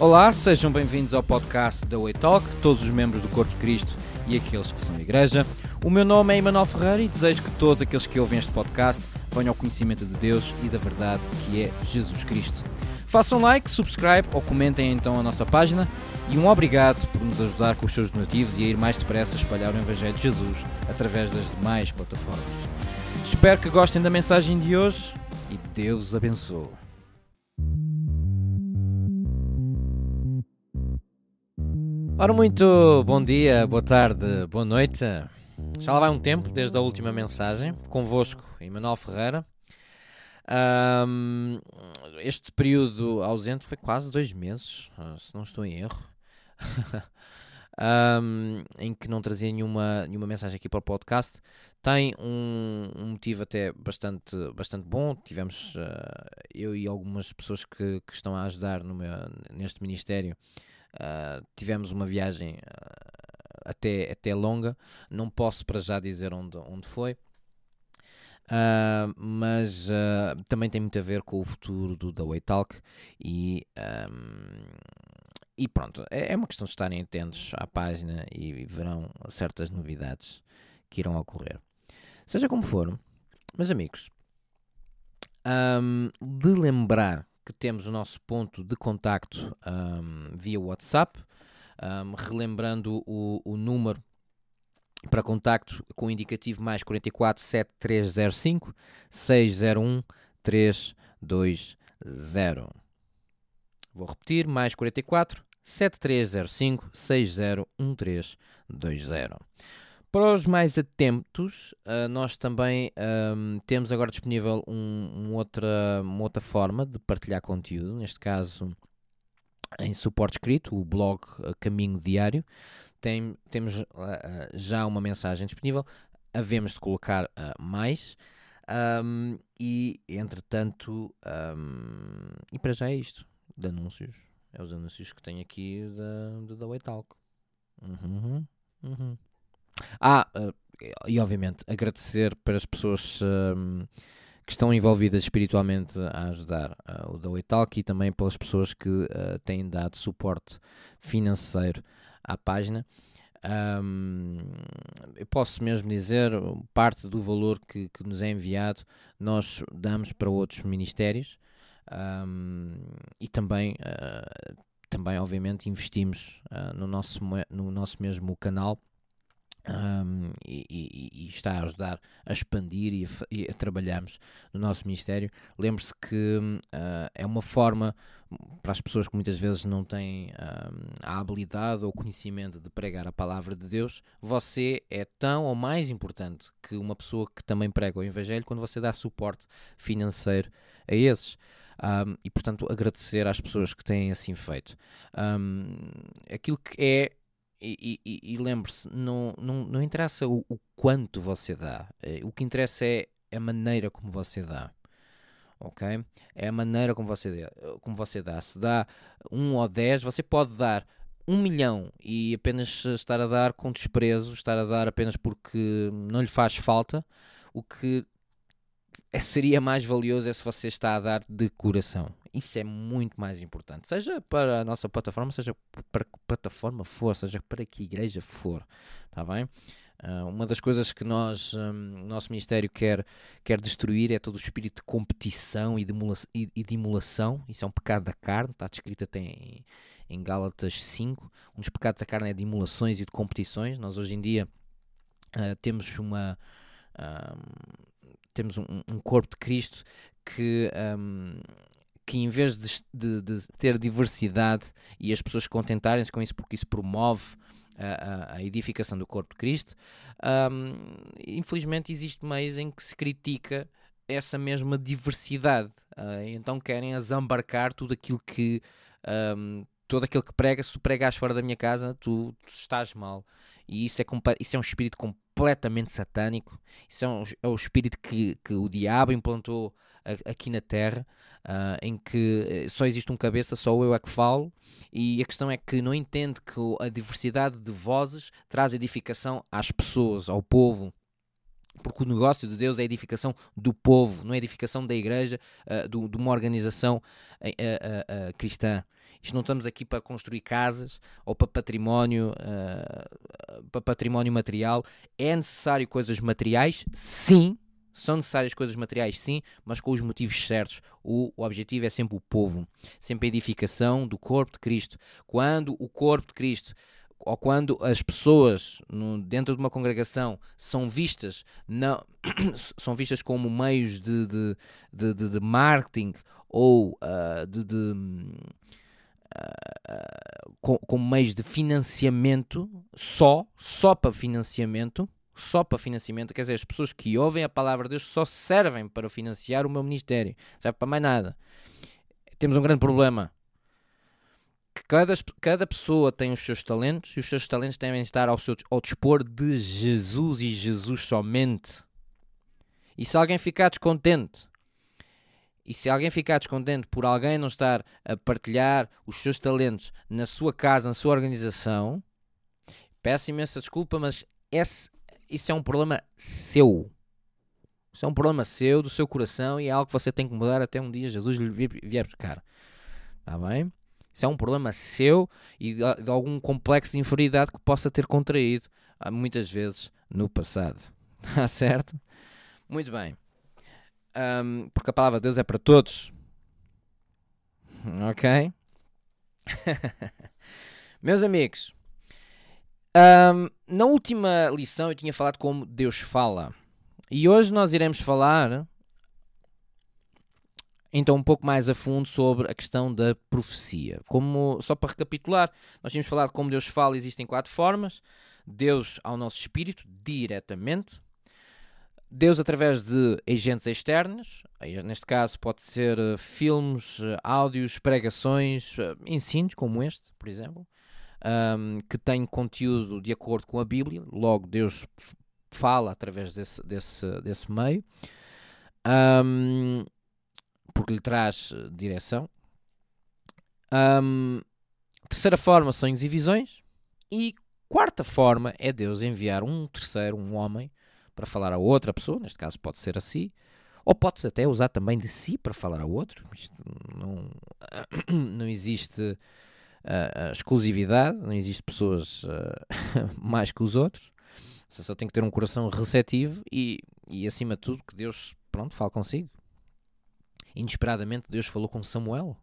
Olá, sejam bem-vindos ao podcast da Way Talk, todos os membros do Corpo de Cristo e aqueles que são Igreja. O meu nome é Emanuel Ferreira e desejo que todos aqueles que ouvem este podcast venham ao conhecimento de Deus e da verdade que é Jesus Cristo. Façam like, subscribe ou comentem então a nossa página e um obrigado por nos ajudar com os seus donativos e a ir mais depressa a espalhar o Evangelho de Jesus através das demais plataformas. Espero que gostem da mensagem de hoje e Deus os abençoe. Ora, muito bom dia, boa tarde, boa noite. Já lá vai um tempo desde a última mensagem. Convosco, Emanuel Ferreira. Um, este período ausente foi quase dois meses, se não estou em erro. um, em que não trazia nenhuma, nenhuma mensagem aqui para o podcast. Tem um, um motivo até bastante, bastante bom. Tivemos uh, eu e algumas pessoas que, que estão a ajudar meu, neste ministério Uh, tivemos uma viagem uh, até, até longa, não posso para já dizer onde, onde foi, uh, mas também tem muito a ver com o futuro do The Way Talk e, um, e pronto, é, é, uma questão de estarem atentos à página e verão certas novidades que irão ocorrer. Seja como for, meus amigos, um, de lembrar que temos o nosso ponto de contacto um, via WhatsApp, um, relembrando o, o número para contacto com o indicativo mais 44 7305 601 320. Vou repetir, mais 44 7305 601320. Para os mais atentos, uh, nós também um, temos agora disponível um, um outra, uma outra forma de partilhar conteúdo, neste caso em suporte escrito, o blog uh, Caminho Diário. Tem, temos uh, já uma mensagem disponível, havemos de colocar mais. Um, e entretanto, e para já é isto de anúncios. É os anúncios que tenho aqui da, da Way Talk. Uhum, uhum. Ah, uh, e obviamente agradecer para as pessoas um, que estão envolvidas espiritualmente a ajudar uh, o da Talk e também pelas pessoas que uh, têm dado suporte financeiro à página. Um, eu posso mesmo dizer, parte do valor que, que nos é enviado nós damos para outros ministérios um, e também, uh, também obviamente investimos no, nosso, no nosso mesmo canal um, e, e, e, está a ajudar a expandir e a, e a trabalharmos no nosso Ministério. Lembre-se que uh, é uma forma para as pessoas que muitas vezes não têm a habilidade ou conhecimento de pregar a palavra de Deus, você é tão ou mais importante que uma pessoa que também prega o Evangelho quando você dá suporte financeiro a esses. Um, e portanto agradecer às pessoas que têm assim feito. Aquilo que é e, e, lembre-se, não, não, não interessa o, o, quanto você dá, eh, o que interessa é a maneira como você dá. Ok? É a maneira como você, dá, como você dá. Se dá um ou dez, você pode dar um milhão e apenas estar a dar com desprezo, estar a dar apenas porque não lhe faz falta. O que é, seria mais valioso é se você está a dar de coração. Isso é muito mais importante. Seja para a nossa plataforma, seja para que plataforma for, seja para que igreja for. Está bem? Uh, uma das coisas que nós, um, nosso Ministério quer, quer destruir é todo o espírito de competição e de, e, e de emulação. Isso é um pecado da carne, está descrito até em, em Gálatas 5. Um dos pecados da carne é de emulações e de competições. Nós hoje em dia uh, temos uma. Um, temos um, um, corpo de Cristo que um, que em vez de, de, de ter diversidade e as pessoas contentarem-se com isso porque isso promove a, a, edificação do corpo de Cristo, um, infelizmente existe meios em que se critica essa mesma diversidade. Uh, então querem desembarcar tudo aquilo que um, todo aquilo que prega, se tu pregas fora da minha casa, tu, tu estás mal. E isso é, isso é um espírito completamente satânico. Isso é, um, é o espírito que, que o diabo implantou aqui na Terra, uh, em que eh, só existe um cabeça, só eu é que falo, e a questão é que não entende que a diversidade de vozes traz edificação às pessoas, ao povo. Porque o negócio de Deus é a edificação do povo, não é a edificação da igreja, uh, do, de uma organização uh, cristã. Isto não estamos aqui para construir casas ou para património, uh, para património material. É necessário coisas materiais? Sim. São necessárias coisas materiais, sim, mas com os motivos certos. O, o objetivo é sempre o povo, sempre a edificação do corpo de Cristo. Quando o corpo de Cristo ou quando as pessoas no, dentro de uma congregação são vistas não, são vistas como meios de, de, de, de marketing ou uh, de, de uh, com, como meios de financiamento só, só para financiamento, só para financiamento, quer dizer, as pessoas que ouvem a palavra de Deus só servem para financiar o meu ministério, serve para mais nada. Temos um grande problema que cada, cada pessoa tem os seus talentos e os seus talentos devem estar ao, seu, ao dispor de Jesus e Jesus somente. E se alguém ficar descontente, e se alguém ficar descontente por alguém não estar a partilhar os seus talentos na sua casa, na sua organização, peço imensa desculpa, mas esse, isso é um problema seu. Isso é um problema seu, do seu coração, e é algo que você tem que mudar até um dia Jesus lhe vier buscar. Está bem? Isso é um problema seu e de, de algum complexo de inferioridade que possa ter contraído ah, muitas vezes no passado. Está certo? Muito bem. Um, porque a palavra de Deus é para todos. Ok? Meus amigos, um, na última lição eu tinha falado como Deus fala. E hoje nós iremos falar então um pouco mais a fundo sobre a questão da profecia. Como só para recapitular, nós tínhamos falado como Deus fala, existem quatro formas: Deus ao nosso espírito diretamente, Deus através de agentes externos, neste caso pode ser eh, filmes, eh, áudios, pregações, eh, ensinos como este, por exemplo, um, que têm conteúdo de acordo com a Bíblia, logo Deus fala através desse, desse, desse meio. Um, porque lhe traz eh, direção. Um, terceira forma, sonhos e visões. E quarta forma é Deus enviar um terceiro, um homem, para falar a outra pessoa, neste caso pode ser a si, ou pode até usar também de si para falar a outro. Isto não, não existe uh, exclusividade, não existe pessoas mais que os outros. Você só tem que ter um coração receptivo e, e acima de tudo, que Deus, pronto, fale consigo inesperadamente Deus falou com Samuel,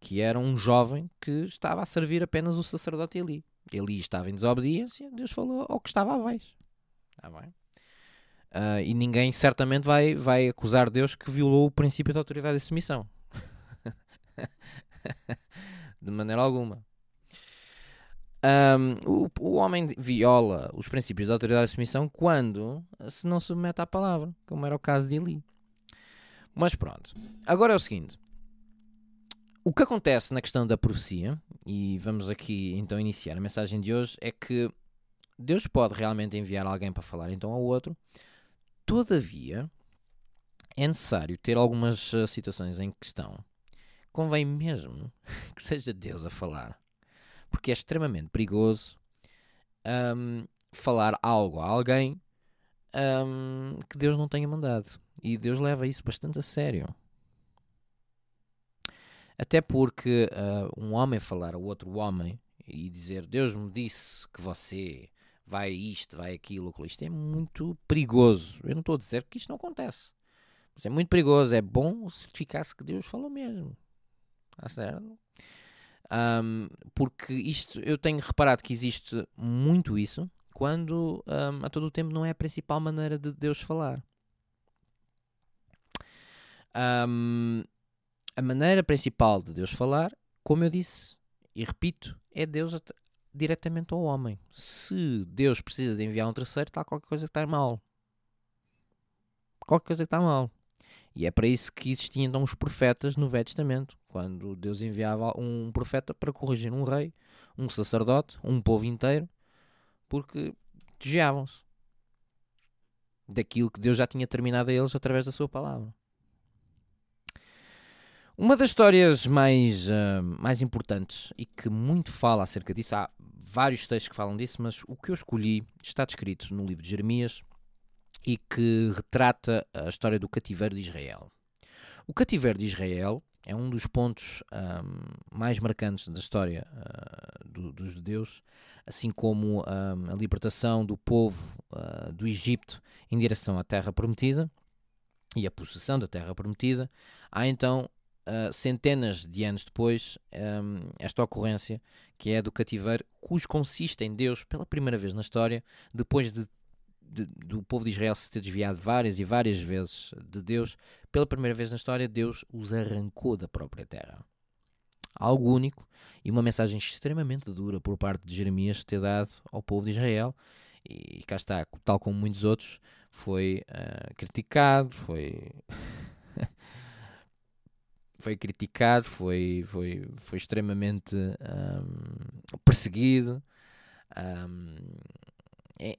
que era um jovem que estava a servir apenas o sacerdote Eli. Eli estava em desobediência, Deus falou ao que estava abaixo. Está bem? Uh, e ninguém certamente vai, vai acusar Deus que violou o princípio da autoridade e submissão. de maneira alguma. Um, o, o homem viola os princípios da autoridade e submissão quando se não submete à palavra, como era o caso de Eli. Mas pronto. Agora é o seguinte. O que acontece na questão da profecia, e vamos aqui então iniciar a mensagem de hoje, é que Deus pode realmente enviar alguém para falar então ao outro, todavia é necessário ter algumas uh, situações em questão. Convém mesmo que seja Deus a falar, porque é extremamente perigoso um, falar algo a alguém um, que Deus não tenha mandado. E Deus leva isso bastante a sério. Até porque uh, um homem falar a outro homem e dizer Deus me disse que você vai isto, vai aquilo, isto é muito perigoso. Eu não estou a dizer que isto não acontece. Mas é muito perigoso. É bom certificar-se que Deus falou mesmo. Certo? Um, porque isto eu tenho reparado que existe muito isso quando um, a todo o tempo não é a principal maneira de Deus falar. Um, a maneira principal de Deus falar, como eu disse e repito, é Deus diretamente ao homem. Se Deus precisa de enviar um terceiro, está qualquer coisa que está mal. Qualquer coisa que está mal. E é para isso que existiam então os profetas no Velho Testamento, quando Deus enviava um profeta para corrigir um rei, um sacerdote, um povo inteiro, porque desviavam-se daquilo que Deus já tinha terminado a eles através da sua palavra. Uma das histórias mais, uh, mais importantes e que muito fala acerca disso, há vários textos que falam disso, mas o que eu escolhi está descrito no livro de Jeremias e que retrata a história do cativeiro de Israel. O cativeiro de Israel é um dos pontos um, mais marcantes da história uh, do, dos judeus, assim como um, a libertação do povo uh, do Egito em direção à Terra Prometida e a possessão da Terra Prometida. Há então, uh, centenas de anos depois, um, esta ocorrência que é do cativeiro, cujo consiste em Deus, pela primeira vez na história, depois de de, do povo de Israel se ter desviado várias e várias vezes de Deus, pela primeira vez na história, Deus os arrancou da própria terra. Algo único e uma mensagem extremamente dura por parte de Jeremias ter dado ao povo de Israel. E cá está, tal como muitos outros, foi uh, criticado, foi. foi criticado, foi, foi, foi extremamente um, perseguido. Um,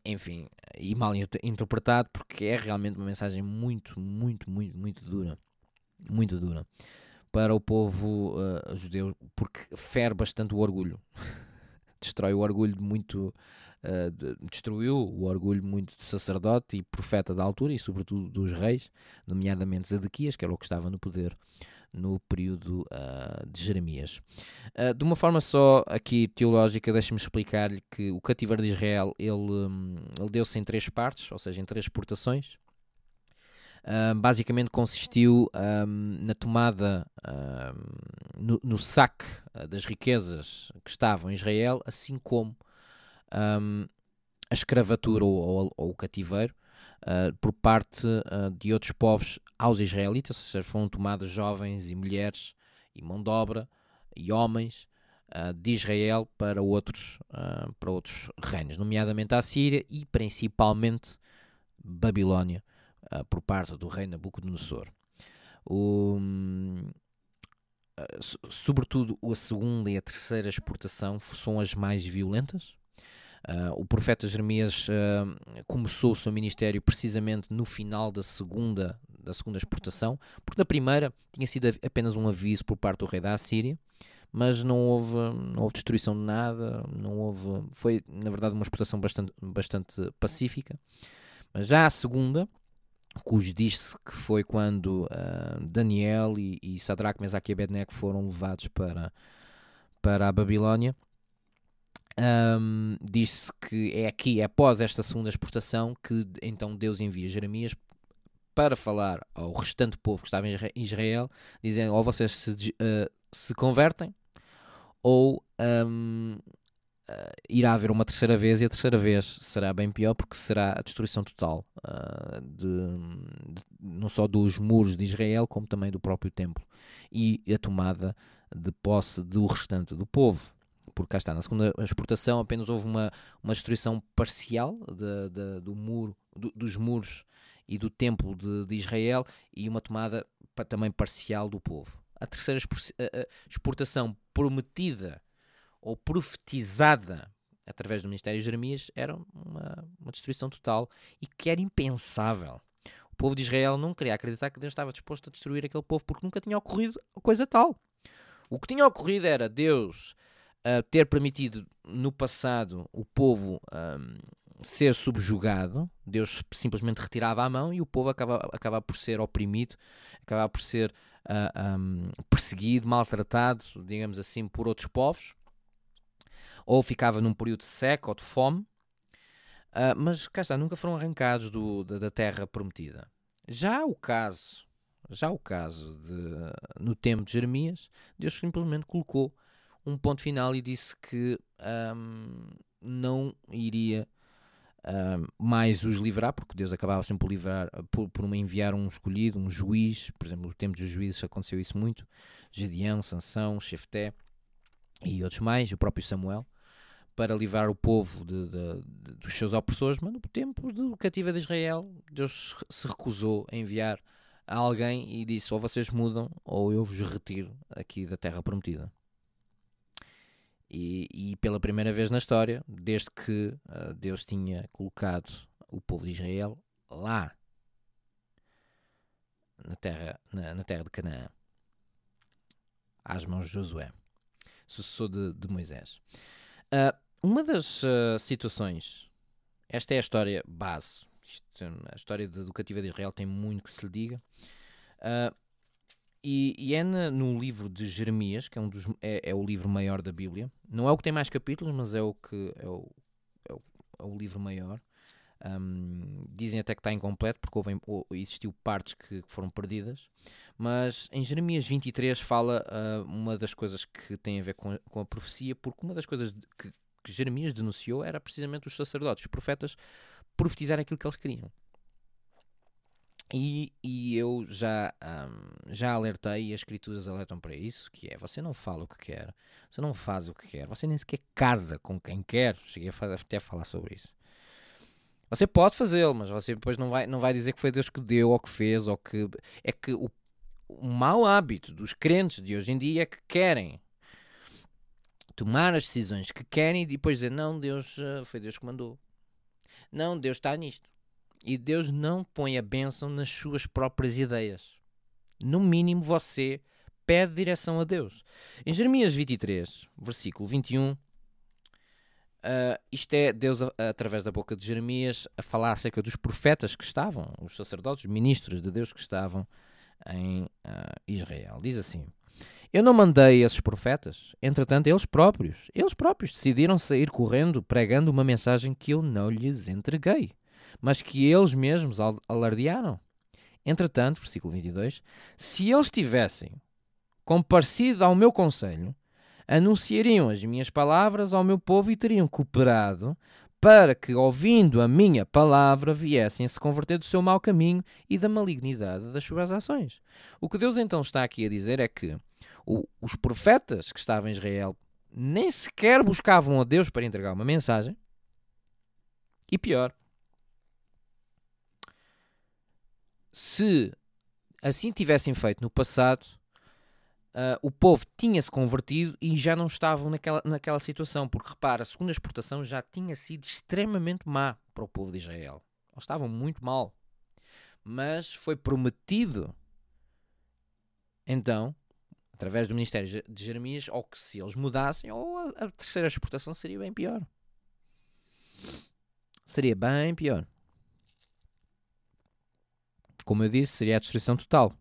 enfim, e mal interpretado, porque é realmente uma mensagem muito, muito, muito, muito dura. Muito dura. Para o povo uh, judeu, porque fere bastante o orgulho. Destrói o orgulho de muito. Uh, de, destruiu o orgulho muito de sacerdote e profeta da altura, e sobretudo dos reis, nomeadamente Zedequias, que era o que estava no poder no período uh, de Jeremias. Uh, de uma forma só aqui teológica, deixe-me explicar-lhe que o cativeiro de Israel ele, um, ele deu-se em três partes, ou seja, em três exportações. Uh, basicamente consistiu na tomada, no, no, saque das riquezas que estavam em Israel, assim como a escravatura ou, ou, ou o cativeiro, uh, por parte uh, de outros povos aos israelitas, ou seja, foram tomados jovens e mulheres e mão de obra e homens uh, de Israel para outros, para outros reinos, nomeadamente a Síria e principalmente Babilónia, por parte do rei Nabucodonosor. O, sobretudo a segunda e a terceira exportação são as mais violentas, Uh, o profeta Jeremias uh, começou o seu ministério precisamente no final da segunda, da segunda exportação, porque na primeira tinha sido apenas um aviso por parte do rei da Assíria, mas não houve, não houve destruição de nada, não houve, foi na verdade uma exportação bastante, bastante pacífica. Mas já a segunda, cujo diz-se que foi quando uh, Daniel e, e Sadraque, Mesaque e Abednego foram levados para, para a Babilónia, um, diz-se que é aqui, é após esta segunda exportação, que então Deus envia Jeremias para falar ao restante povo que estava em Israel, dizendo ou vocês se, uh, se convertem, ou um, uh, ah, irá haver uma terceira vez, e a terceira vez será bem pior, porque será a destruição total uh, de, de, não só dos muros de Israel, como também do próprio templo, e a tomada de posse do restante do povo. Porque cá está, na segunda exportação apenas houve uma, uma destruição parcial de, de, do muro, do, dos muros e do templo de, de, Israel e uma tomada também parcial do povo. A terceira exportação prometida ou profetizada através do Ministério de Jeremias era uma, uma destruição total e que era impensável. O povo de Israel não queria acreditar que Deus estava disposto a destruir aquele povo porque nunca tinha ocorrido coisa tal. O que tinha ocorrido era Deus uh, ter permitido no passado o povo um, ser subjugado, Deus simplesmente retirava a mão e o povo acaba, acaba por ser oprimido, acaba por ser uh, ah, um, perseguido, maltratado, digamos assim, por outros povos, ou ficava num período seco ou de fome, uh, mas cá está, nunca foram arrancados do, da, da terra prometida. Já o caso, já o caso de, no tempo de Jeremias, Deus simplesmente colocou um ponto final e disse que um, não iria um, mais os livrar, porque Deus acabava sempre por livrar, por, por enviar um escolhido, um juiz, por exemplo, no tempo dos juízes aconteceu isso muito, Gedeão, Sansão, Chefté e outros mais, o próprio Samuel, para livrar o povo de, de, de, dos seus opressores, mas no tempo do cativeiro de Israel, Deus se recusou a enviar a alguém e disse: ou vocês mudam, ou eu vos retiro aqui da terra prometida. E, e, pela primeira vez na história, desde que uh, Deus tinha colocado o povo de Israel lá na terra, na, na terra de Canaã, às mãos de Josué, sucessor de, de Moisés. Uh, uma das uh, situações, esta é a história base, Isto, a história cativeiro de Israel tem muito que se lhe diga. E, e, é na, no livro de Jeremias, que é, um dos, é, é, o livro maior da Bíblia. Não é o que tem mais capítulos, mas é o que é o, é o, é o livro maior. Um, dizem até que está incompleto, porque houve, existiu partes que foram perdidas. Mas em Jeremias 23 fala uh, uma das coisas que tem a ver com a, com a profecia, porque uma das coisas que, que Jeremias denunciou era precisamente os sacerdotes, os profetas, profetizar aquilo que eles queriam. E, e eu já, um, já alertei e as escrituras alertam para isso, que é, você não fala o que quer, você não faz o que quer, você nem sequer casa com quem quer, cheguei a até a falar sobre isso. Você pode fazê-lo, mas você depois não vai, não vai dizer que foi Deus que deu ou que fez, ou que... É que o, o mau hábito dos crentes de hoje em dia é que querem tomar as decisões que querem e depois dizer, não, Deus, eh, foi Deus que mandou. Não, Deus está nisto. E Deus não põe a bênção nas suas próprias ideias. No mínimo, você pede direção a Deus. Em Jeremias 23, versículo 21, uh, ah, isto é Deus, através da boca de Jeremias, a falar acerca dos profetas que estavam, os sacerdotes, os ministros de Deus que estavam em uh, Israel. Diz assim: Eu não mandei esses profetas, entretanto, eles próprios, eles próprios decidiram sair correndo pregando uma mensagem que eu não lhes entreguei mas que eles mesmos alardearam. Entretanto, versículo 22, se eles tivessem comparecido ao meu conselho, anunciariam as minhas palavras ao meu povo e teriam cooperado para que, ouvindo a minha palavra, viessem se converter do seu mau caminho e da malignidade das suas ações. O que Deus então está aqui a dizer é que o, os profetas que estavam em Israel nem sequer buscavam a Deus para entregar uma mensagem, e pior, se assim tivessem feito no passado, uh, o povo tinha-se convertido e já não estavam naquela, naquela situação. Porque repara, a segunda exportação já tinha sido extremamente má para o povo de Israel. Eles estavam muito mal. Mas foi prometido, então, através do Ministério de Jeremias, ou que se eles mudassem, ou a, a terceira exportação seria bem pior. Seria bem pior. Como eu disse, seria a destruição total.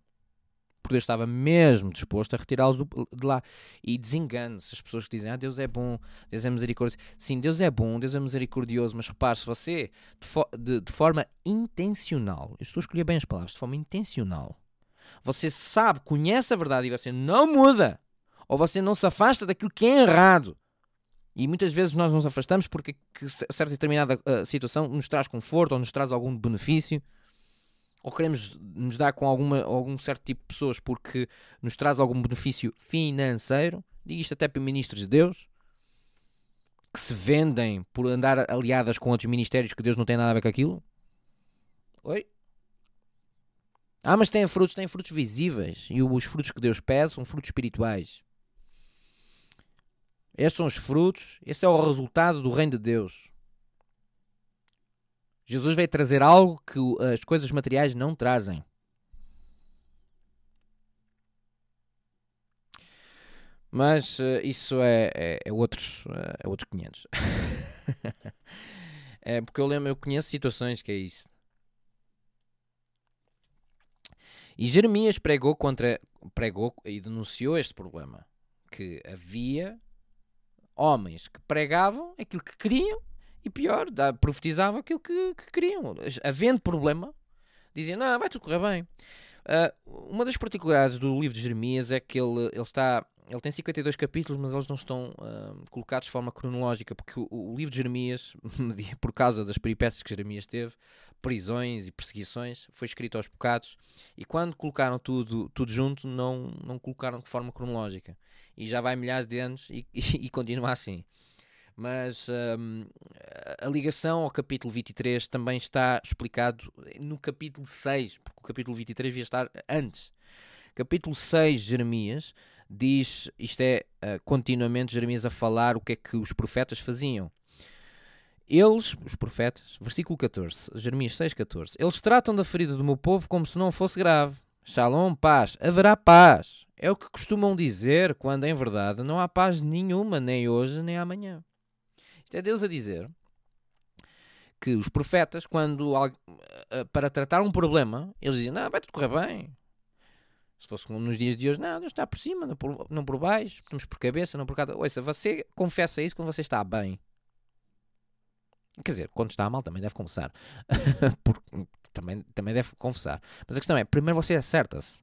Porque Deus estava mesmo disposto a retirá-los de lá. E desengane-se as pessoas que dizem: Ah, Deus é bom, Deus é misericordioso. Sim, Deus é bom, Deus é misericordioso, mas repare, se você, de, fo de, de forma intencional, eu estou a escolher bem as palavras, de forma intencional, você sabe, conhece a verdade e você não muda, ou você não se afasta daquilo que é errado. E muitas vezes nós nos afastamos porque certa determinada uh, situação nos traz conforto ou nos traz algum benefício ou queremos nos dar com alguma, algum certo tipo de pessoas porque nos traz algum benefício financeiro, digo isto até para ministros de Deus, que se vendem por andar aliadas com outros ministérios que Deus não tem nada a ver com aquilo. Oi? Ah, mas tem frutos, tem frutos visíveis. E os frutos que Deus pede são frutos espirituais. Esses são os frutos, esse é o resultado do reino de Deus. Jesus veio trazer algo que as coisas materiais não trazem. Mas uh, isso é, é, é, outros, uh, é outros 500. é porque eu lembro, eu conheço situações que é isso. E Jeremias pregou contra pregou e denunciou este problema que havia homens que pregavam aquilo que queriam e pior, dá, profetizavam aquilo que, que, queriam. Havendo problema, diziam: Não, vai tudo correr bem. Uh, uma das particularidades do livro de Jeremias é que ele, ele está. Ele tem 52 capítulos, mas eles não estão uh, colocados de forma cronológica, porque o, o, livro de Jeremias, por causa das peripécias que Jeremias teve, prisões e perseguições, foi escrito aos bocados, e quando colocaram tudo, tudo junto, não, não colocaram de forma cronológica. E já vai milhares de anos e, e, e continua assim. Mas um, a ligação ao capítulo 23 também está explicado no capítulo 6, porque o capítulo 23 devia estar antes. Capítulo 6 de Jeremias diz, isto é uh, continuamente Jeremias a falar o que é que os profetas faziam. Eles, os profetas, versículo 14, Jeremias 6, 14, eles tratam da ferida do meu povo como se não fosse grave. Shalom, paz, haverá paz. É o que costumam dizer quando em verdade não há paz nenhuma, nem hoje nem amanhã. Isto é Deus a dizer que os profetas, quando para tratar um problema, eles dizem: Não, vai tudo correr bem. Se fosse nos dias de hoje, não, Deus está por cima, não por, não por baixo, estamos por cabeça, não por cada. Ouça, você confessa isso quando você está bem. Quer dizer, quando está mal também deve confessar. Também, também deve confessar. Mas a questão é, primeiro você acerta-se.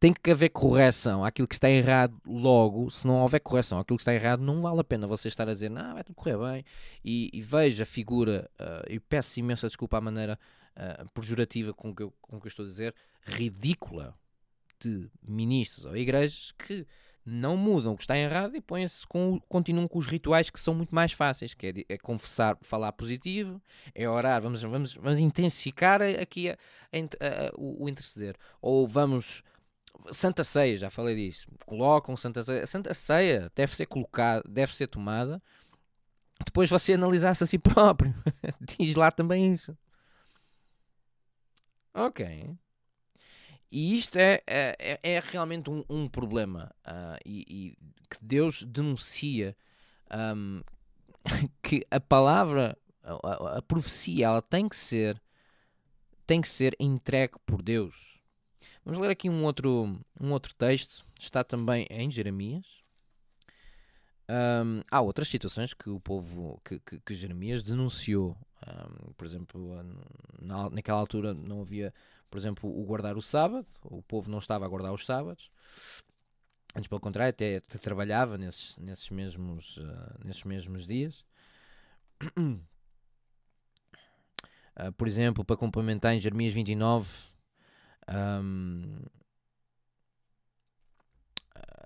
Tem que haver correção àquilo que está errado logo. Se não houver correção àquilo que está errado, não vale a pena você estar a dizer, não, vai tudo correr bem. E, e a figura, uh, e peço imensa desculpa à maneira uh, pejorativa com que, eu, com que eu estou a dizer, ridícula de ministros ou igrejas que não mudam o que está errado e põem-se com, continuam com os rituais que são muito mais fáceis, que é, é confessar, falar positivo, é orar, vamos, vamos, vamos intensificar aqui a, a, a, o, o, interceder. Ou vamos. Santa Ceia, já falei disso. Colocam Santa Ceia. Santa Ceia deve ser colocada, deve ser tomada. Depois você analisar-se a si próprio. Diz lá também isso. Ok. E isto é, é, é, é realmente um, um problema uh, e, e, que Deus denuncia um, que a palavra, a, a, profecia, ela tem que ser tem que ser entregue por Deus. Vamos ler aqui um outro, um outro texto, está também em Jeremias. Um, há outras situações que o povo, que, que, que Jeremias denunciou. Um, por exemplo, na, naquela altura não havia por exemplo, o guardar o sábado, o povo não estava a guardar os sábados. Antes, pelo contrário, até, até trabalhava nesses, nesses, mesmos, uh, nesses mesmos dias. Uh, por exemplo, para complementar em Jeremias 29, um,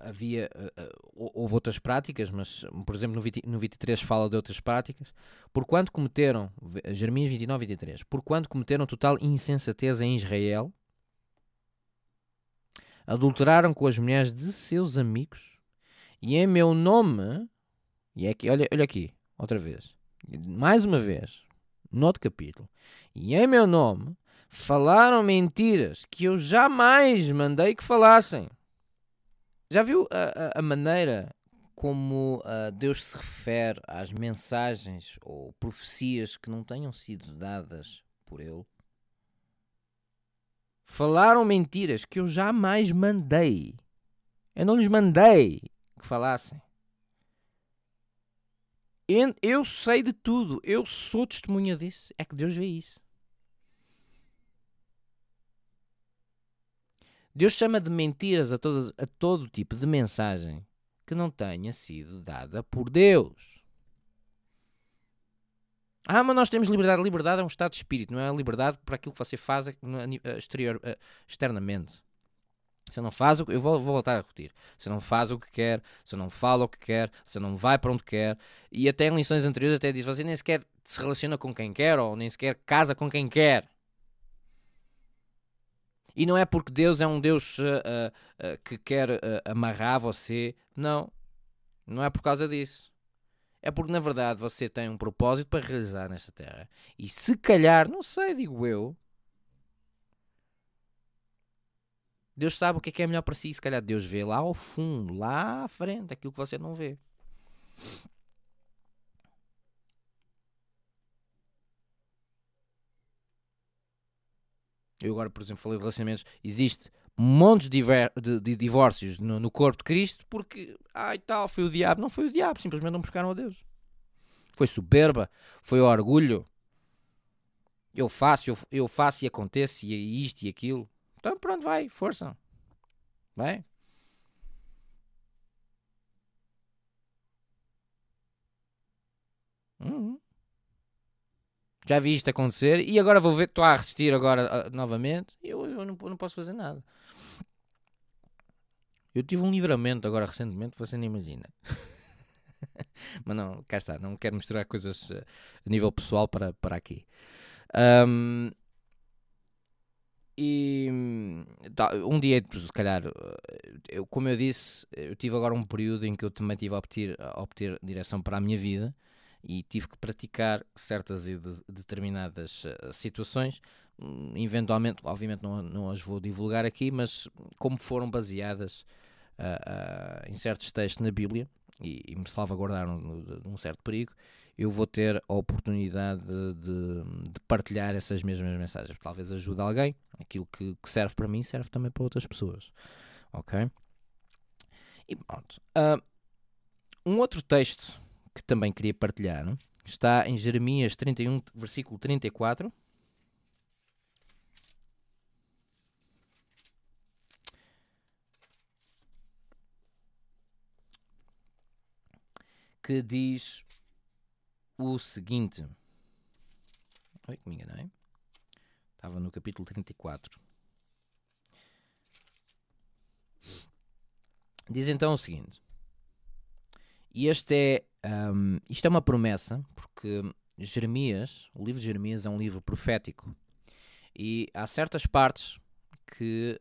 havia uh, houve outras práticas, mas por exemplo no, 20, no 23 fala de outras práticas. Por quanto cometeram, Jeremias 29, 23, por quanto cometeram total insensatez em Israel, adulteraram com as mulheres de seus amigos, e em meu nome, e é aqui, olha, olha aqui, outra vez, mais uma vez, no outro capítulo, e em meu nome falaram mentiras que eu jamais mandei que falassem. Já viu a, a, a maneira como uh, Deus se refere às mensagens ou profecias que não tenham sido dadas por Ele? Falaram mentiras que eu jamais mandei. Eu não lhes mandei que falassem. Eu sei de tudo. Eu sou testemunha disso. É que Deus vê isso. Deus chama de mentiras a, todas, a todo tipo de mensagem que não tenha sido dada por Deus. Ah, mas nós temos liberdade. Liberdade é um estado de espírito, não é a liberdade para aquilo que você faz exterior, externamente. Você não faz o que. Eu vou, vou, voltar a repetir. Você não faz o que quer, você não fala o que quer, você não vai para onde quer. E até em lições anteriores até diz: você nem sequer se relaciona com quem quer ou nem sequer casa com quem quer. E não é porque Deus é um Deus uh, uh, que quer amarrar você. Não. Não é por causa disso. É porque na verdade você tem um propósito para realizar nesta terra. E se calhar, não sei, digo eu. Deus sabe o que é, que é melhor para si. Se calhar Deus vê lá ao fundo, lá à frente, aquilo que você não vê. Eu agora, por exemplo, falei de relacionamentos. Existe montes de, de, divórcios no, no, corpo de Cristo porque, ai tal, foi o diabo. Não foi o diabo, simplesmente não buscaram a Deus. Foi soberba, foi orgulho. Eu faço, eu, eu faço e acontece, e isto e aquilo. Então pronto, vai, força. Vai. Uhum. Já vi isto acontecer e agora vou ver, estou a resistir agora uh, novamente eu, eu não, não, posso fazer nada. Eu tive um livramento agora recentemente, você nem imagina. Mas não, cá está, não quero misturar coisas uh, a nível pessoal para, para aqui. Um, e tá, um dia, se calhar, eu, como eu disse, eu tive agora um período em que eu também tive a obter, a obter direção para a minha vida e tive que praticar certas e de, determinadas uh, situações. Um, eventualmente, obviamente, não, não as vou divulgar aqui, mas como foram baseadas uh, uh, em certos textos na Bíblia e, e me salvaguardaram de, um certo perigo, eu vou ter a oportunidade de, de, de, partilhar essas mesmas mensagens. Talvez ajude alguém. aquilo que, que serve para mim serve também para outras pessoas. Ok? E pronto. Uh, um outro texto que também queria partilhar está em Jeremias 31, versículo 34. Que diz o seguinte. Oi, que me enganei. Estava no capítulo 34. Diz então o seguinte. E este é, um, isto é uma promessa, porque Jeremias, o livro de Jeremias é um livro profético. E há certas partes que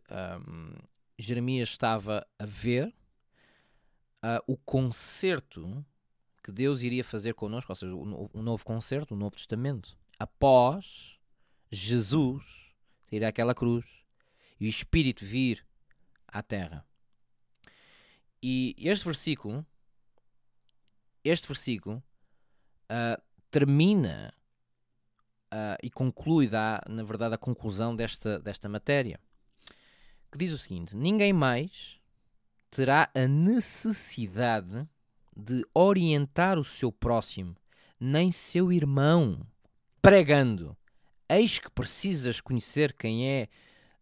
um, Jeremias estava a ver uh, o concerto que Deus iria fazer connosco, ou seja, o, novo concerto, o Novo Testamento, após Jesus ir àquela cruz e o Espírito vir à terra. E este versículo este versículo uh, termina uh, e conclui, dá, na verdade, a conclusão desta, desta matéria, que diz o seguinte: Ninguém mais terá a necessidade de orientar o seu próximo, nem seu irmão, pregando: Eis que precisas conhecer quem é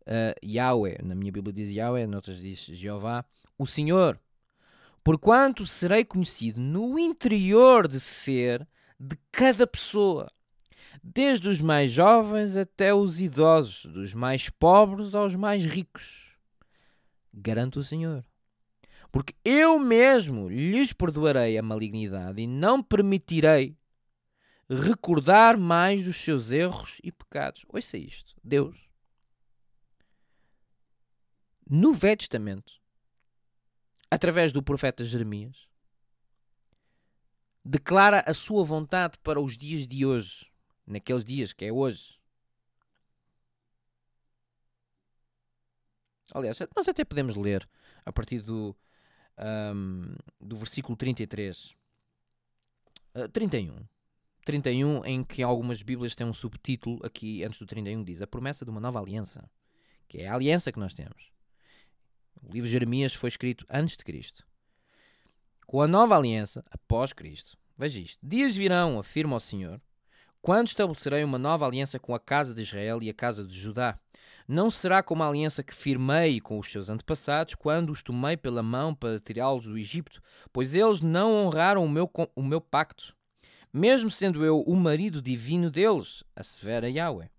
uh, Yahweh. Na minha Bíblia diz Yahweh, noutras diz Jeová, o Senhor porquanto serei conhecido no interior de ser de cada pessoa, desde os mais jovens até os idosos, dos mais pobres aos mais ricos. Garanto o Senhor. Porque eu mesmo lhes perdoarei a malignidade e não permitirei recordar mais dos seus erros e pecados. Ouça isto, Deus. No Velho Testamento, através do profeta Jeremias, declara a sua vontade para os dias de hoje, naqueles dias que é hoje. Aliás, nós até podemos ler a partir do, um, do versículo 33, uh, 31. 31, em que algumas Bíblias têm um subtítulo aqui antes do 31, diz a promessa de uma nova aliança, que é a aliança que nós temos. O livro de Jeremias foi escrito antes de Cristo. Com a nova aliança, após Cristo. Veja isto. Dias virão, afirma o Senhor, quando estabelecerei uma nova aliança com a casa de Israel e a casa de Judá. Não será como a aliança que firmei com os seus antepassados quando os tomei pela mão para tirá-los do Egito, pois eles não honraram o meu, o meu pacto, mesmo sendo eu o marido divino deles, assevera Yahweh.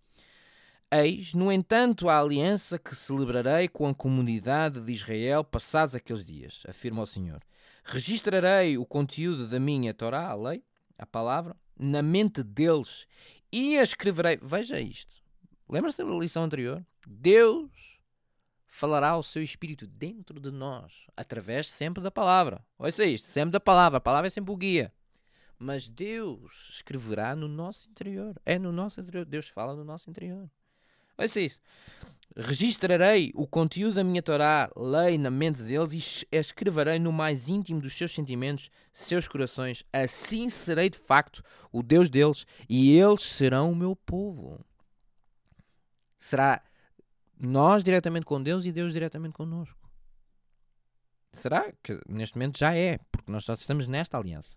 Eis, no entanto, a aliança que celebrarei com a comunidade de Israel passados aqueles dias, afirma o Senhor. Registrarei o conteúdo da minha Torá, a lei, a palavra, na mente deles e a escreverei. Veja isto. Lembra-se da lição anterior? Deus falará ao seu espírito dentro de nós, através sempre da palavra. Ouça isto, sempre da palavra. A palavra é sempre o guia. Mas Deus escreverá no nosso interior. É no nosso interior. Deus fala no nosso interior. Ouça isso. Registrarei o conteúdo da minha Torá, lei na mente deles e escreverei no mais íntimo dos seus sentimentos, seus corações. Assim serei de facto o Deus deles e eles serão o meu povo. Será nós diretamente com Deus e Deus diretamente conosco. Será que neste momento já é, porque nós só estamos nesta aliança.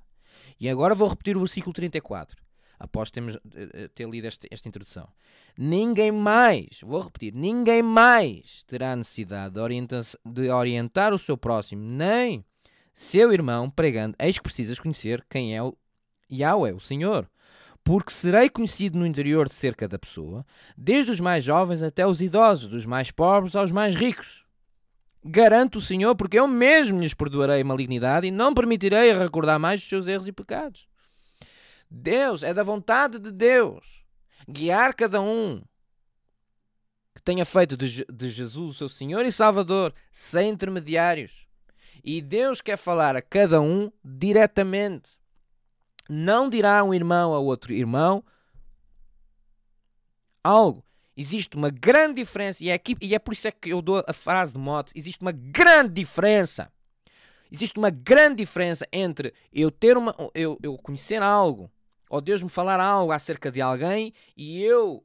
E agora vou repetir o versículo 34 após termos, eh, eh, ter lido esta, esta introdução. Ninguém mais, vou repetir, ninguém mais terá necessidade de, de orientar o seu próximo, nem seu irmão, pregando: Eis que precisas conhecer quem é o Yahweh, o Senhor. Porque serei conhecido no interior de cerca da pessoa, desde os mais jovens até os idosos, dos mais pobres aos mais ricos. Garanto o Senhor, porque eu mesmo lhes perdoarei a malignidade e não permitirei recordar mais os seus erros e pecados. Deus, é da vontade de Deus guiar cada um que tenha feito de, de Jesus o seu Senhor e Salvador, sem intermediários. E Deus quer falar a cada um diretamente. Não dirá um irmão a outro irmão algo. Existe uma grande diferença, e é, aqui, e é por isso é que eu dou a frase de mote: existe uma grande diferença. Existe uma grande diferença entre eu ter uma. eu, eu conhecer algo ou Deus me falar algo acerca de alguém e eu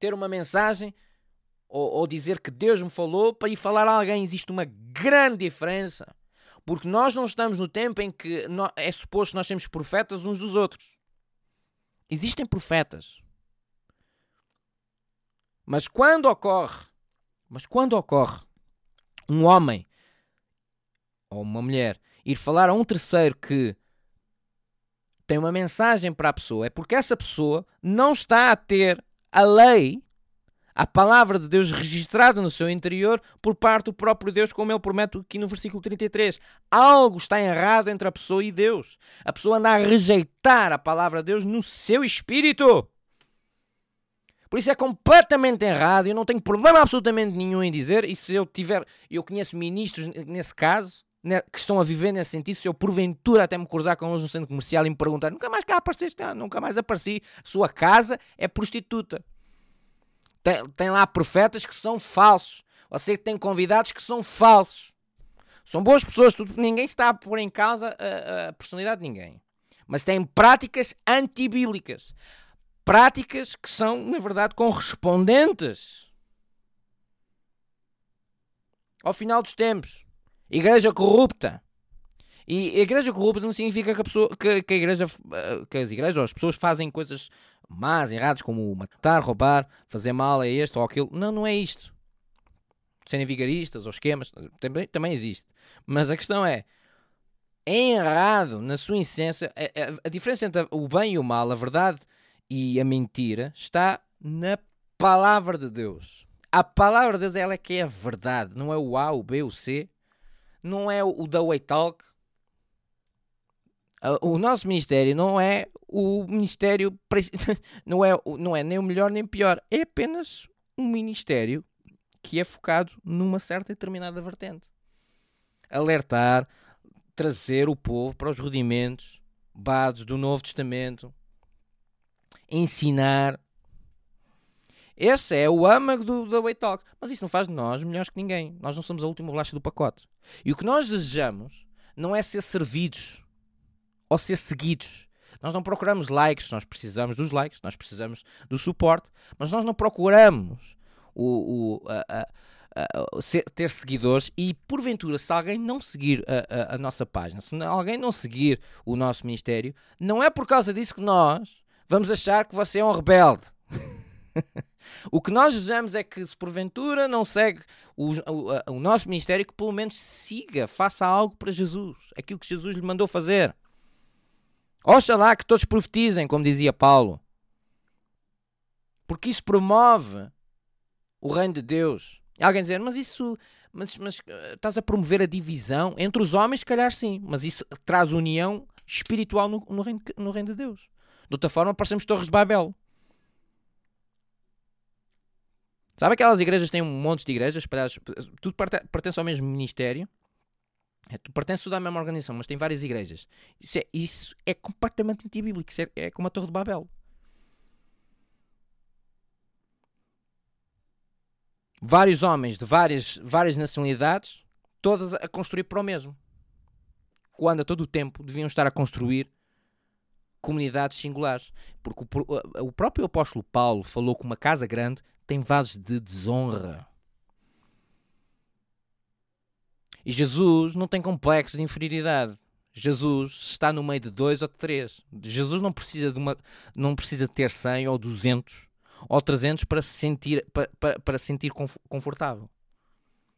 ter uma mensagem ou, ou dizer que Deus me falou para ir falar a alguém. Existe uma grande diferença. Porque nós não estamos no tempo em que é suposto nós sermos profetas uns dos outros. Existem profetas. Mas quando ocorre, mas quando ocorre um homem ou uma mulher ir falar a um terceiro que tem uma mensagem para a pessoa, é porque essa pessoa não está a ter a lei a palavra de Deus registrada no seu interior por parte do próprio Deus, como ele promete aqui no versículo 33. Algo está errado entre a pessoa e Deus. A pessoa anda a rejeitar a palavra de Deus no seu espírito. Por isso é completamente errado. Eu não tenho problema absolutamente nenhum em dizer. E se eu tiver, eu conheço ministros nesse caso que estão a viver nesse sentido. Se eu porventura até me cruzar com eles no centro comercial e me perguntar, nunca mais cá apareceste, não, nunca mais apareci. Sua casa é prostituta. Tem, tem lá profetas que são falsos. Você tem convidados que são falsos. São boas pessoas, tudo, ninguém está a pôr em causa a, a personalidade de ninguém. Mas têm práticas antibíblicas. Práticas que são, na verdade, correspondentes ao final dos tempos. Igreja corrupta. E igreja corrupta não significa que a, pessoa, que, que a igreja, eh, que as igrejas ou as pessoas fazem coisas más, erradas, como matar, roubar, fazer mal a este ou aquilo. Não, não é isto. Serem vigaristas ou esquemas, também, também existe. Mas a questão é, é errado na sua essência. A, a, a diferença entre o bem e o mal, a verdade e a mentira, está na palavra de Deus. A palavra de Deus ela é que é a verdade, não é o A, o B, o C, não é o, da Way Talk, o nosso ministério não é o ministério não é, não é nem o melhor nem o pior, é apenas um ministério que é focado numa certa e determinada vertente. Alertar, trazer o povo para os rudimentos básicos do Novo Testamento, ensinar. Esse é o âmago do, do Way Talk. Mas isso não faz de nós melhores que ninguém. Nós não somos a última bolacha do pacote. E o que nós desejamos não é ser servidos ou ser seguidos. Nós não procuramos likes, nós precisamos dos likes, nós precisamos do suporte, mas nós não procuramos o, o a, a, a, ter seguidores e, porventura, se alguém não seguir a, nossa página, se alguém não seguir o nosso ministério, não é por causa disso que nós vamos achar que você é um rebelde. o que nós desejamos é que, se porventura não segue o, o, o nosso ministério, que pelo menos siga, faça algo para Jesus, aquilo que Jesus lhe mandou fazer. Oxalá que todos profetizem, como dizia Paulo. Porque isso promove o reino de Deus. Alguém dizer, mas isso, mas, mas uh, estás a promover a divisão entre os homens, se calhar sim, mas isso traz união espiritual no, no, reino, no reino de Deus. De outra forma, parecemos torres de Babel. Sabe aquelas igrejas têm um monte de igrejas espalhadas, tudo pertence ao mesmo ministério, é, tu pertences tudo à mesma organização, mas tem várias igrejas. Isso é, isso é completamente antibíblico. Isso é, é como a Torre de Babel. Vários homens de várias, várias nacionalidades, todas a construir para o mesmo. Quando a todo o tempo deviam estar a construir comunidades singulares. Porque o, o próprio apóstolo Paulo falou que uma casa grande tem vasos de desonra. E Jesus não tem complexos de inferioridade. Jesus está no meio de dois ou de três. Jesus não precisa de uma, não precisa ter 100 ou 200 ou 300 para se sentir para, para, para sentir confortável.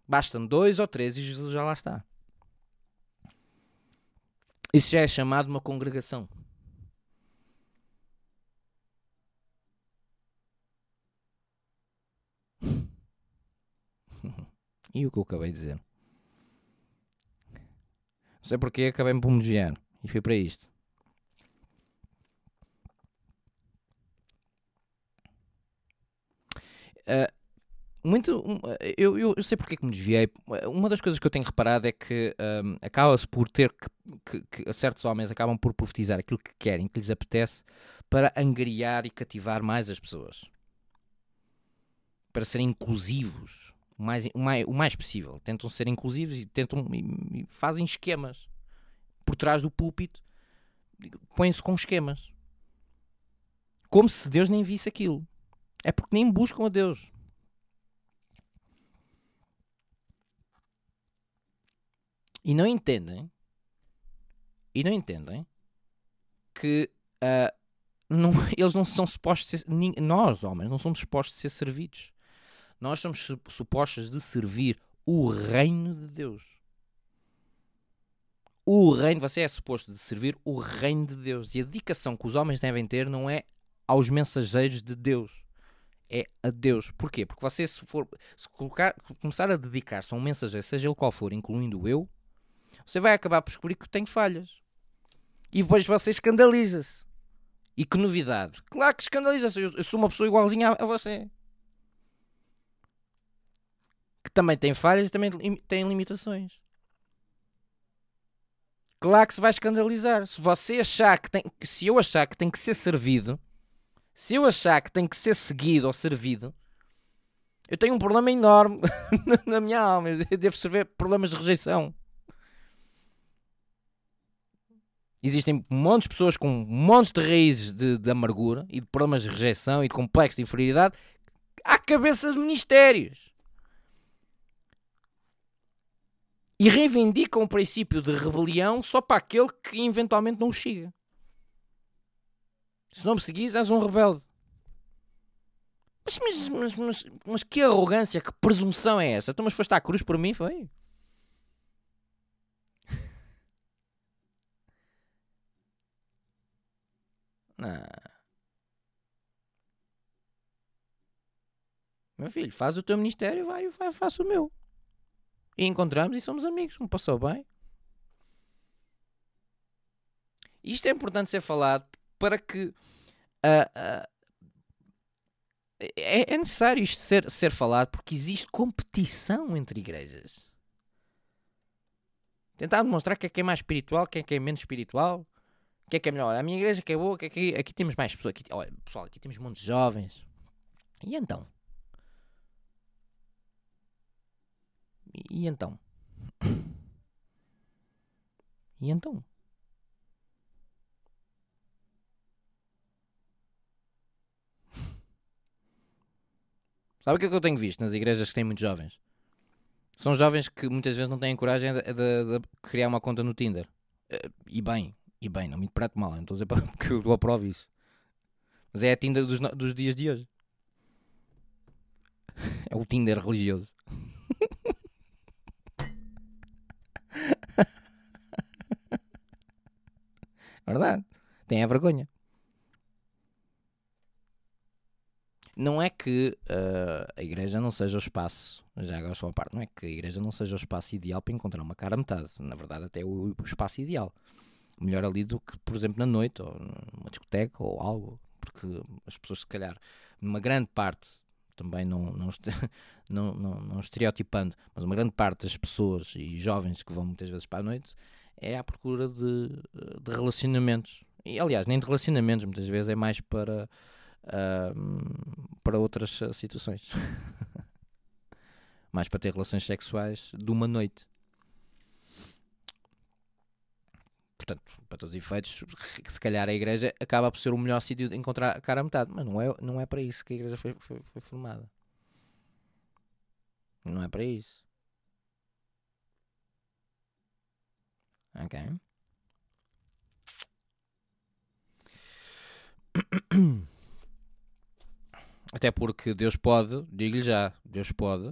Bastam dois ou três e Jesus já lá está. Isso já é chamado uma congregação. E o que eu acabei de dizer? Não sei porque acabei-me por. E foi para isto. Uh, muito, eu, eu, eu, sei porque que me desviei. Uma das coisas que eu tenho reparado é que um, acaba-se por ter que, que, que, certos homens acabam por profetizar aquilo que querem, que lhes apetece, para angariar e cativar mais as pessoas, para serem inclusivos o mais, o mais, o mais possível. Tentam ser inclusivos e tentam e, e fazem esquemas por trás do púlpito, põem-se com esquemas. Como se Deus nem visse aquilo. É porque nem buscam a Deus. E não entendem. E não entendem que uh, não, eles não são supostos ser, Nós, homens, não somos supostos a ser servidos. Nós somos supostos de servir o reino de Deus. O reino, você é suposto de servir o reino de Deus. E a dedicação que os homens devem ter não é aos mensageiros de Deus, é a Deus. Porquê? Porque você, se for se colocar, começar a dedicar-se a um mensageiro, seja ele qual for, incluindo eu, você vai acabar por descobrir que tem falhas. E depois você escandaliza-se. E que novidade! Claro que escandaliza-se. Eu, sou uma pessoa igualzinha a, a você. Que também tem falhas e também tem limitações. Claro que se vai escandalizar. Se você achar que tem. Se eu achar que tem que ser servido. Se eu achar que tem que ser seguido ou servido. Eu tenho um problema enorme na minha alma. Eu devo sofrer problemas de rejeição. Existem montes de pessoas com montes de raízes de, de, amargura e de problemas de rejeição e de complexo de inferioridade à cabeça de ministérios. E reivindicam o princípio de rebelião só para aquele que eventualmente não o chega. Se não me seguis, és um rebelde. Mas, mas, mas, mas, que arrogância, que presunção é essa? Então, mas foste à cruz por mim, foi? Não. Meu filho, faz o teu ministério, vai, vai, faço o meu. E encontramos e somos amigos, me passou bem. Isto é importante ser falado para que uh, uh, é, é, necessário isto ser, ser falado porque existe competição entre igrejas. Tentar demonstrar quem é que é mais espiritual, quem é que é menos espiritual que é que é melhor? A minha igreja que é boa, que aqui, aqui temos mais pessoas. Aqui, olha, pessoal, aqui temos muitos jovens. E então? E, então? E então? Sabe o que é que eu tenho visto nas igrejas que têm muitos jovens? São jovens que muitas vezes não têm coragem de, de, de criar uma conta no Tinder. Eh, e bem, e bem, não me interpreto mal, não estou a dizer para, porque eu aprovo isso. Mas é a Tinder dos, dos dias de hoje. É o Tinder religioso. Verdade. Tem a vergonha. Não é que uh, a igreja não seja o espaço, já agora só a parte, não é que a igreja não seja o espaço ideal para encontrar uma cara a metade. Na verdade, até o, o espaço ideal melhor ali do que, por exemplo, na noite, ou numa discoteca, ou algo, porque as pessoas, se calhar, numa grande parte, também não, não, não, não, não estereotipando, mas uma grande parte das pessoas e jovens que vão muitas vezes para a noite é à procura de, de relacionamentos. E, aliás, nem de relacionamentos, muitas vezes é mais para, uh, para outras situações. mais para ter relações sexuais de uma noite. Portanto, para todos os efeitos, se calhar a igreja acaba por ser o melhor sítio de encontrar a cara a metade. Mas não é, não é para isso que a igreja foi, foi, foi formada. Não é para isso. Ok. Até porque Deus pode, digo-lhe já, Deus pode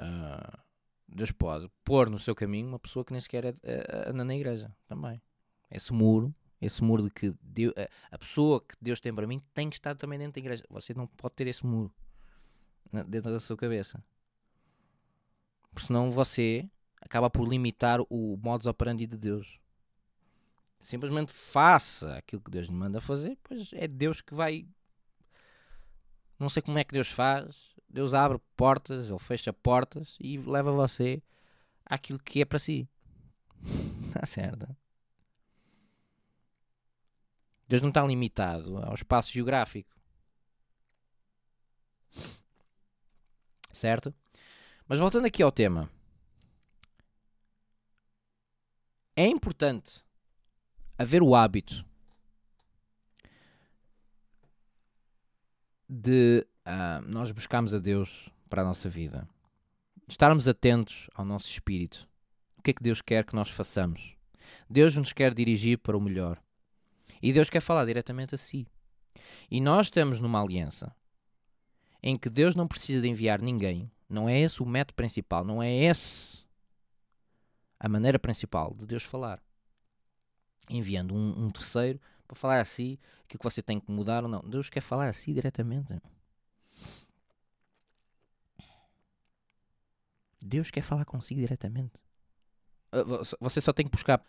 uh, Deus pode pôr no seu caminho uma pessoa que nem sequer é, é, anda na igreja também. Esse muro, esse muro de que Deus, a pessoa que Deus tem para mim tem que estar também dentro da igreja. Você não pode ter esse muro dentro da sua cabeça. Porque senão você acaba por limitar o modus operandi de Deus. Simplesmente faça aquilo que Deus lhe manda fazer, pois é Deus que vai. Não sei como é que Deus faz, Deus abre portas, Ele fecha portas e leva você àquilo que é para si. Está certo? Deus não está limitado ao espaço geográfico. Certo? Mas voltando aqui ao tema. É importante haver o hábito de uh, nós buscarmos a Deus para a nossa vida, estarmos atentos ao nosso espírito, o que é que Deus quer que nós façamos. Deus nos quer dirigir para o melhor. E Deus quer falar diretamente a si. E nós estamos numa aliança em que Deus não precisa de enviar ninguém. Não é esse o método principal, não é esse a maneira principal de Deus falar. Enviando um, um terceiro para falar a si que o que você tem que mudar ou não. Deus quer falar a si diretamente. Deus quer falar consigo diretamente. Ah, você só tem que buscar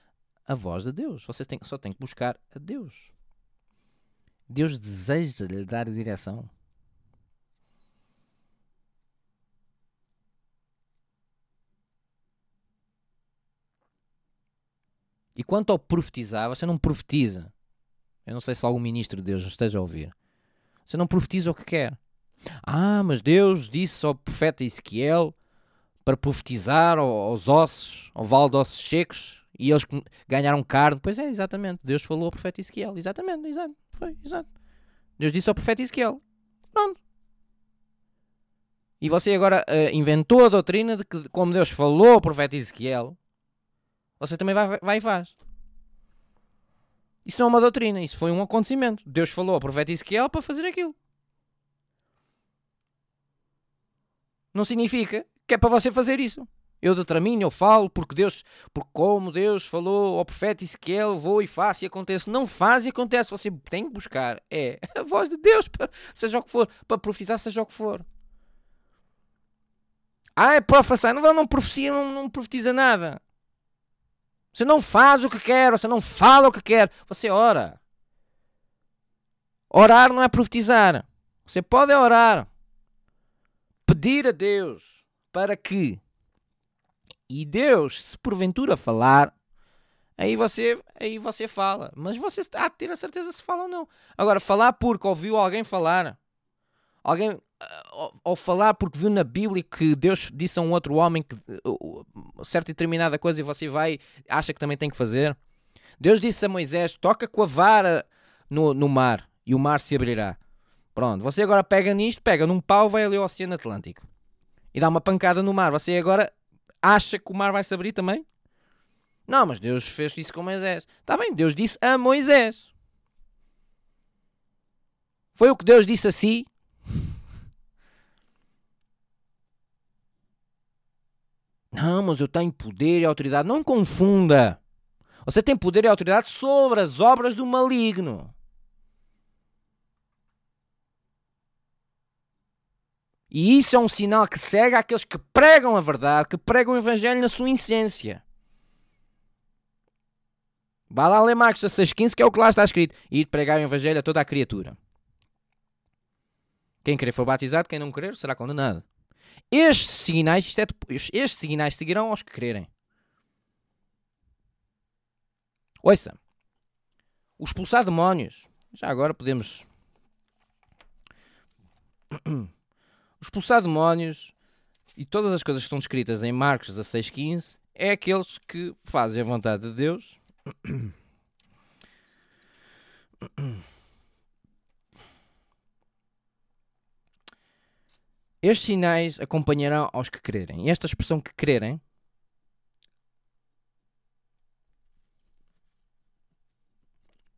a voz de Deus. Você tem, só tem que buscar a Deus. Deus deseja lhe dar direção. E quanto ao profetizar, você não profetiza. Eu não sei se algum ministro de Deus esteja a ouvir. Você não profetiza o que quer. Ah, mas Deus disse ao profeta Ezequiel para profetizar aos ossos, ao vale de ossos secos, e eles ganharam carne. Pois é, exatamente. Deus falou ao profeta Ezequiel. Exatamente, exato. Foi, exato. Deus disse ao profeta Ezequiel. Pronto. E você agora uh, inventou a doutrina de que, como Deus falou ao profeta Ezequiel, você também vai, vai e faz. Isso não é uma doutrina, isso foi um acontecimento. Deus falou ao profeta Ezequiel para fazer aquilo. Não significa que é para você fazer isso. Eu determino, eu falo, porque Deus, porque como Deus falou ao profeta Ezequiel, vou e faço e acontece. Não faz e acontece. Você tem que buscar. É a voz de Deus, para, seja o que for, para profetizar, seja o que for. Ah, é professar. Não, não profecia, não, não profetiza nada. Você não faz o que quer, você não fala o que quer, você ora. Orar não é profetizar. Você pode orar, pedir a Deus para que, e Deus, se porventura falar, aí você, aí você fala. Mas você há de ter a certeza se fala ou não. Agora, falar porque ouviu alguém falar, alguém ao falar porque viu na Bíblia que Deus disse a um outro homem que certa e determinada coisa e você vai acha que também tem que fazer. Deus disse a Moisés: toca com a vara no, no mar e o mar se abrirá. Pronto, você agora pega nisto, pega num pau, vai ali ao Oceano Atlântico e dá uma pancada no mar. Você agora acha que o mar vai se abrir também? Não, mas Deus fez isso com Moisés. Está bem, Deus disse a Moisés. Foi o que Deus disse a si Não, mas eu tenho poder e autoridade. Não confunda. Você tem poder e autoridade sobre as obras do maligno. E isso é um sinal que cega aqueles que pregam a verdade, que pregam o Evangelho na sua essência. Vá lá ler Marcos 16,15, que é o que lá está escrito. E pregar o Evangelho a toda a criatura. Quem querer for batizado, quem não querer será condenado. Estes sinais, é, estes sinais seguirão aos que crerem. Ouça, o expulsar demónios, já agora podemos. O expulsar demónios e todas as coisas que estão descritas em Marcos 16,15 é aqueles que fazem a vontade de Deus. Estes sinais acompanharão aos que crerem. Esta expressão que crerem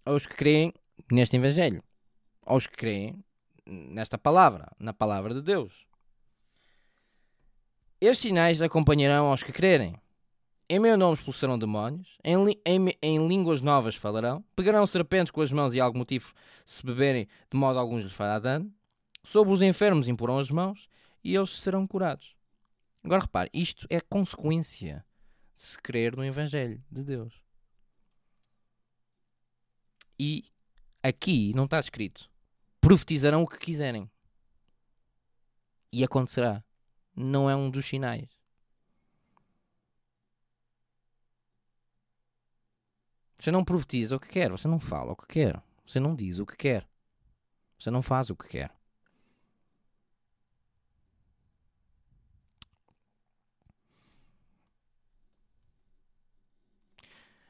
aos que creem neste Evangelho, aos que creem nesta palavra, na palavra de Deus. Estes sinais acompanharão aos que crerem. Em meu nome expulsarão demónios, em, em, em, línguas novas falarão, pegarão serpentes com as mãos e algum motivo se beberem, de modo alguns lhes fará dano. Sobre os enfermos imporão as mãos e eles serão curados. Agora repare, isto é consequência de se crer no Evangelho de Deus. E aqui não está escrito: profetizarão o que quiserem. E acontecerá. Não é um dos sinais. Você não profetiza o que quer, você não fala o que quer, você não diz o que quer, você não faz o que quer.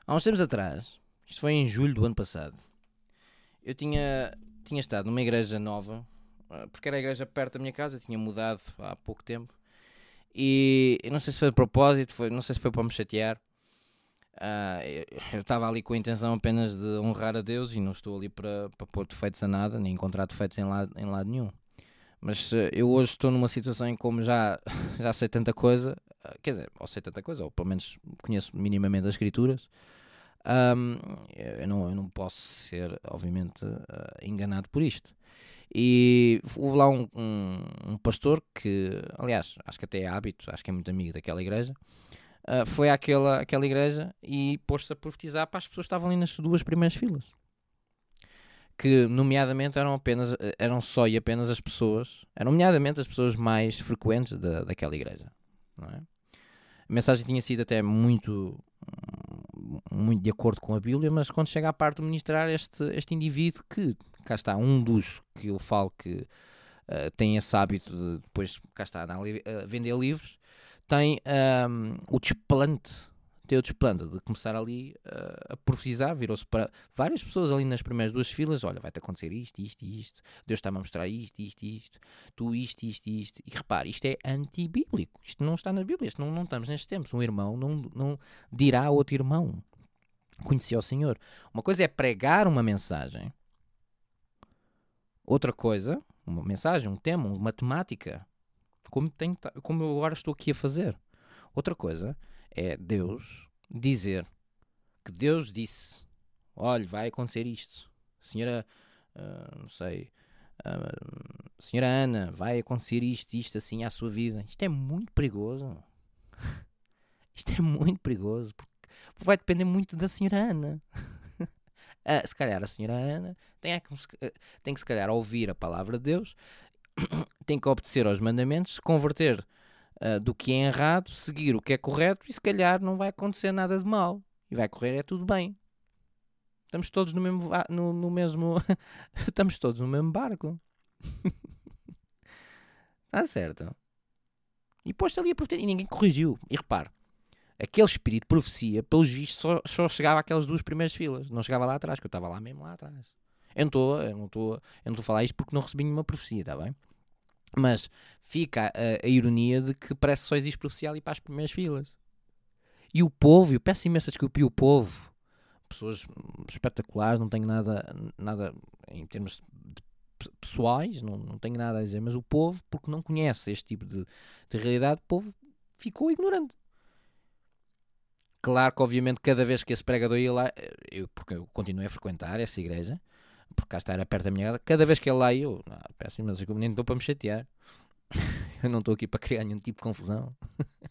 Há uns tempos atrás, isto foi em julho do ano passado, eu tinha, tinha estado numa igreja nova, ah, porque era a igreja perto da minha casa, tinha mudado há pouco tempo, E não sei se foi de propósito, foi, não sei se foi para me chatear. Uh, eu estava ali com a intenção apenas de honrar a Deus e não estou ali para, para pôr defeitos a nada, nem encontrar defeitos em lado, em lado nenhum. Mas uh, eu hoje estou numa situação em como já, já sei tanta coisa, quer dizer, ou sei tanta coisa, ou pelo menos conheço minimamente as escrituras, um, eu, não, eu não posso ser, obviamente, enganado por isto. E houve lá um, um, um, pastor que, aliás, acho que até é hábito, acho que é muito amigo daquela igreja, uh, foi àquela, àquela igreja e pôs-se a profetizar para as pessoas que estavam ali nas duas primeiras filas. Que, nomeadamente, eram apenas, eram só e apenas as pessoas, eram nomeadamente as pessoas mais frequentes da, daquela igreja. É? A mensagem tinha sido até muito, muito de acordo com a Bíblia, mas quando chega à parte de ministrar este, este indivíduo que, cá está, um dos que eu falo que uh, tem esse hábito de depois, cá está, a uh, vender livros, tem um, o desplante, tem o desplante de começar ali uh, a profetizar, virou-se para várias pessoas ali nas primeiras duas filas, olha, vai-te acontecer isto, isto, isto, Deus está-me a mostrar isto, isto, isto, tu isto, isto, isto, e repare, isto é antibíblico, isto não está na Bíblia, isto não, não estamos nestes tempos, um irmão não, não dirá a outro irmão, conhecia o Senhor. Uma coisa é pregar uma mensagem, outra coisa, uma mensagem, um tema, uma temática, como, tenho, como eu agora estou aqui a fazer. Outra coisa é Deus dizer que Deus disse: olha, vai acontecer isto. Senhora, uh, não sei, uh, senhora Ana, vai acontecer isto, isto assim à sua vida. Isto é muito perigoso. isto é muito perigoso porque vai depender muito da senhora Ana. uh, se calhar a senhora Ana tem que, tem que se calhar ouvir a palavra de Deus tem que obedecer aos mandamentos, se converter uh, do que é errado, seguir o que é correto e se calhar não vai acontecer nada de mal e vai correr é tudo bem. Estamos todos no mesmo no, no mesmo estamos todos no mesmo barco. Está certo. E pôs-se ali a profecia e ninguém corrigiu. E repare, aquele espírito de profecia, pelos vistos, só, só chegava àquelas duas primeiras filas. Não chegava lá atrás, que eu estava lá mesmo lá atrás. Eu não estou a falar isto porque não recebi nenhuma profecia, está bem? Mas fica a, a, ironia de que parece só existe profecia ali para as primeiras filas. E o povo, eu peço imensa desculpa, e o povo, pessoas espetaculares, não tenho nada, nada em termos pessoais, não, não tenho nada a dizer, mas o povo, porque não conhece este tipo de, de realidade, o povo ficou ignorante. Claro que, obviamente, cada vez que esse pregador ia lá, eu, porque eu continuei a frequentar essa igreja, porque cá está, era perto da minha casa, cada vez que ele lá eu, ah, peço mas eu nem estou para me chatear. eu não estou aqui para criar nenhum tipo de confusão.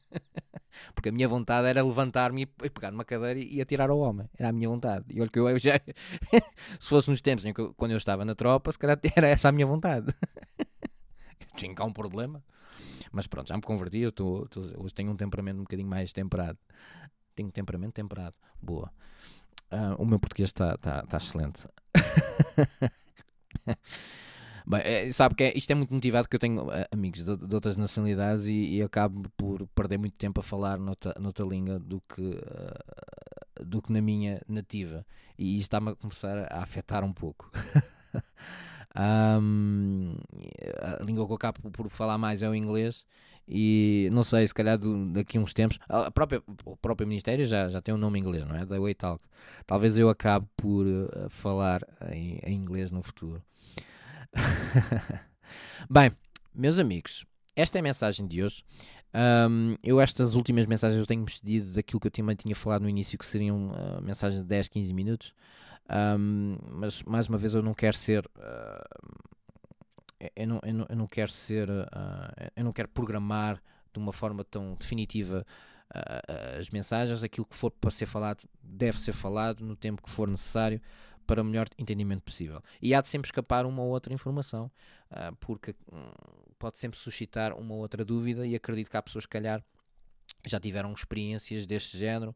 porque a minha vontade era levantar-me e pegar numa cadeira e atirar ao homem. Era a minha vontade. E olha que eu já. se fosse nos tempos em que eu, quando eu estava na tropa, se calhar era essa a minha vontade. Tinha cá um problema. Mas pronto, já me converti. Eu tô, hoje tenho um temperamento um bocadinho mais temperado. Tenho um temperamento temperado. Boa. Uh, o meu português está tá, tá excelente. Bem, é, sabe que é, isto é muito motivado que eu tenho uh, amigos de, de, outras nacionalidades e, e, acabo por perder muito tempo a falar noutra, noutra língua do que, uh, do que na minha nativa. E isto está-me a começar a afetar um pouco. um, a língua que eu acabo por falar mais é o inglês e não sei, se calhar daqui a uns tempos, a própria, o próprio Ministério já, já tem um nome inglês, não é? Da Way Talk. Talvez eu acabe por uh, falar em, em, inglês no futuro. Bem, meus amigos, esta é a mensagem de hoje. Um, eu, estas últimas mensagens, eu tenho-me excedido daquilo que eu também tinha falado no início, que seriam uh, mensagens de 10, 15 minutos. Um, mas, mais uma vez, eu não quero ser. Uh, eu não, eu não, eu não quero ser, uh, eu não quero programar de uma forma tão definitiva uh, as mensagens, aquilo que for para ser falado deve ser falado no tempo que for necessário para o melhor entendimento possível. E há de sempre escapar uma ou outra informação, uh, porque um, pode sempre suscitar uma ou outra dúvida e acredito que há pessoas que calhar já tiveram experiências deste género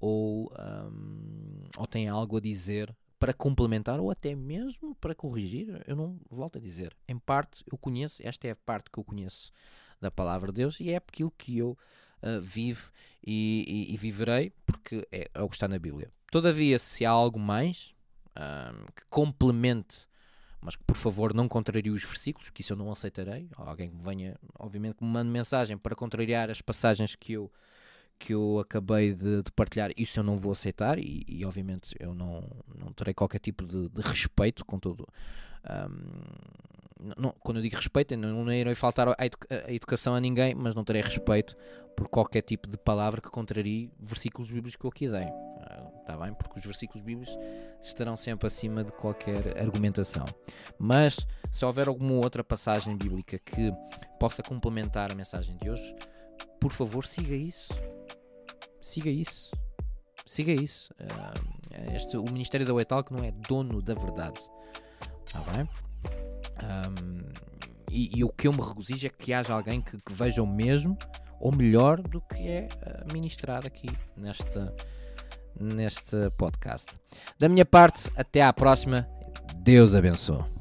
ou, um, ou têm algo a dizer para complementar ou até mesmo para corrigir, eu não volto a dizer. Em parte eu conheço, esta é a parte que eu conheço da palavra de Deus e é aquilo que eu uh, vivo e, e, e, viverei, porque é, é, o que está na Bíblia. Todavia, se há algo mais uh, que complemente mas que por favor não contrarie os versículos, que isso eu não aceitarei. Alguém que venha, obviamente, que me mande mensagem para contrariar as passagens que eu, que eu acabei de, de partilhar, isso eu não vou aceitar e, e obviamente eu não, não terei qualquer tipo de, de respeito com todo. Um, não, quando eu digo respeito, não, não irei faltar a, a educação a ninguém, mas não terei respeito por qualquer tipo de palavra que contrarie versículos bíblicos que eu aqui dei. Está bem? Porque os versículos bíblicos estarão sempre acima de qualquer argumentação. Mas se houver alguma outra passagem bíblica que possa complementar a mensagem de hoje, por favor, siga isso. Siga isso. Siga isso. Uh, este, o Ministério da Weital que não é dono da verdade. Está bem? Um, e, e, o que eu me regozijo é que haja alguém que, que veja o mesmo ou melhor do que é ah, ministrado aqui nesta neste podcast. Da minha parte, até à próxima. Deus abençoe.